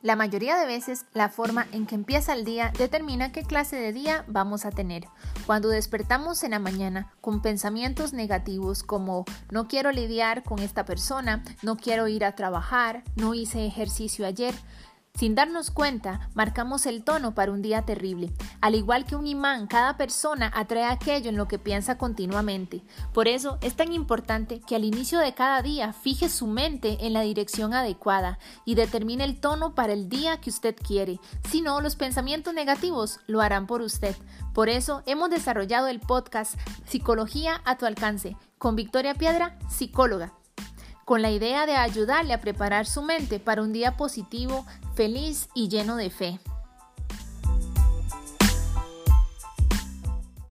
La mayoría de veces la forma en que empieza el día determina qué clase de día vamos a tener. Cuando despertamos en la mañana con pensamientos negativos como no quiero lidiar con esta persona, no quiero ir a trabajar, no hice ejercicio ayer, sin darnos cuenta, marcamos el tono para un día terrible. Al igual que un imán, cada persona atrae aquello en lo que piensa continuamente. Por eso es tan importante que al inicio de cada día fije su mente en la dirección adecuada y determine el tono para el día que usted quiere. Si no, los pensamientos negativos lo harán por usted. Por eso hemos desarrollado el podcast Psicología a tu alcance con Victoria Piedra, psicóloga con la idea de ayudarle a preparar su mente para un día positivo, feliz y lleno de fe.